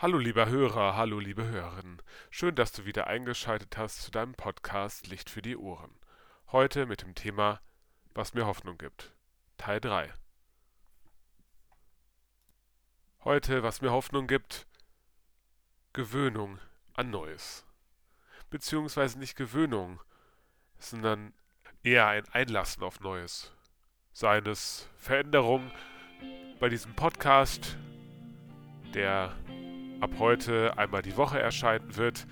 Hallo lieber Hörer, hallo liebe Hörerin. Schön, dass du wieder eingeschaltet hast zu deinem Podcast Licht für die Ohren. Heute mit dem Thema Was mir Hoffnung gibt. Teil 3. Heute, was mir Hoffnung gibt, Gewöhnung an Neues. Beziehungsweise nicht Gewöhnung, sondern eher ein Einlassen auf Neues. Seines Veränderung bei diesem Podcast, der ab heute einmal die Woche erscheinen wird.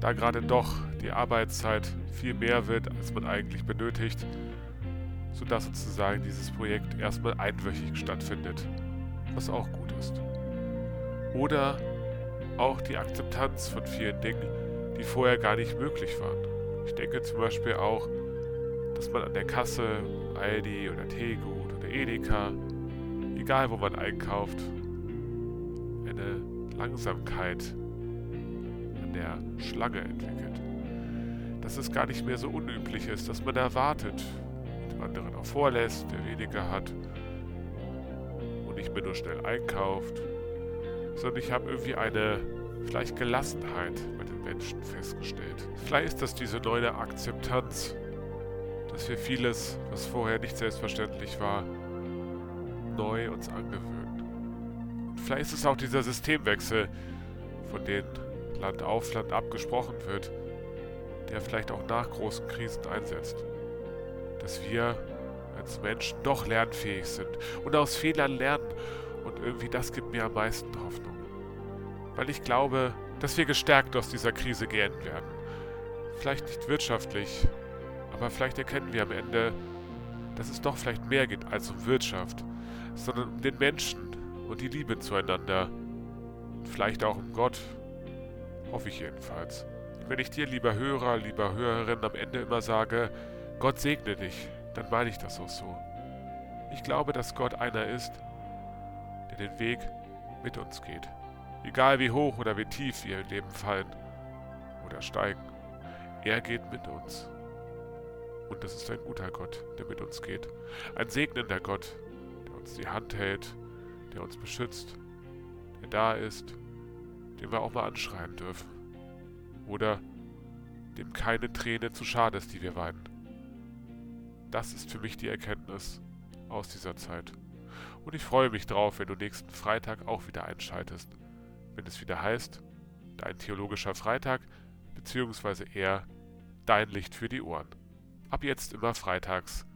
Da gerade doch die Arbeitszeit viel mehr wird, als man eigentlich benötigt, sodass sozusagen dieses Projekt erstmal einwöchig stattfindet, was auch gut ist. Oder auch die Akzeptanz von vielen Dingen, die vorher gar nicht möglich waren. Ich denke zum Beispiel auch dass man an der Kasse, Aldi oder Tegut oder Edeka, egal wo man einkauft, eine Langsamkeit an der Schlange entwickelt. Dass es gar nicht mehr so unüblich ist, dass man da wartet, dem anderen auch vorlässt, der weniger hat und nicht mehr nur schnell einkauft, sondern ich habe irgendwie eine vielleicht Gelassenheit bei den Menschen festgestellt. Vielleicht ist das diese neue Akzeptanz dass wir vieles, was vorher nicht selbstverständlich war, neu uns angewöhnen. Und vielleicht ist es auch dieser Systemwechsel, von dem Land auf Land abgesprochen wird, der vielleicht auch nach großen Krisen einsetzt. Dass wir als Menschen doch lernfähig sind und aus Fehlern lernen. Und irgendwie das gibt mir am meisten Hoffnung. Weil ich glaube, dass wir gestärkt aus dieser Krise gehen werden. Vielleicht nicht wirtschaftlich, aber vielleicht erkennen wir am Ende, dass es doch vielleicht mehr geht als um Wirtschaft, sondern um den Menschen und die Liebe zueinander. Und vielleicht auch um Gott. Hoffe ich jedenfalls. Wenn ich dir, lieber Hörer, lieber Hörerin, am Ende immer sage, Gott segne dich, dann meine ich das auch so. Ich glaube, dass Gott einer ist, der den Weg mit uns geht. Egal wie hoch oder wie tief wir im Leben fallen oder steigen, er geht mit uns. Und das ist ein guter Gott, der mit uns geht. Ein segnender Gott, der uns die Hand hält, der uns beschützt, der da ist, den wir auch mal anschreien dürfen. Oder dem keine Träne zu schade ist, die wir weinen. Das ist für mich die Erkenntnis aus dieser Zeit. Und ich freue mich drauf, wenn du nächsten Freitag auch wieder einschaltest, wenn es wieder heißt, dein theologischer Freitag, beziehungsweise eher dein Licht für die Ohren. Ab jetzt immer freitags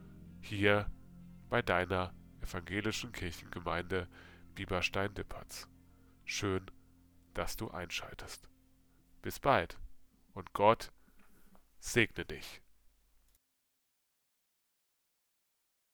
hier bei deiner evangelischen Kirchengemeinde Bieberstein-Dippertz. Schön, dass du einschaltest. Bis bald und Gott segne dich.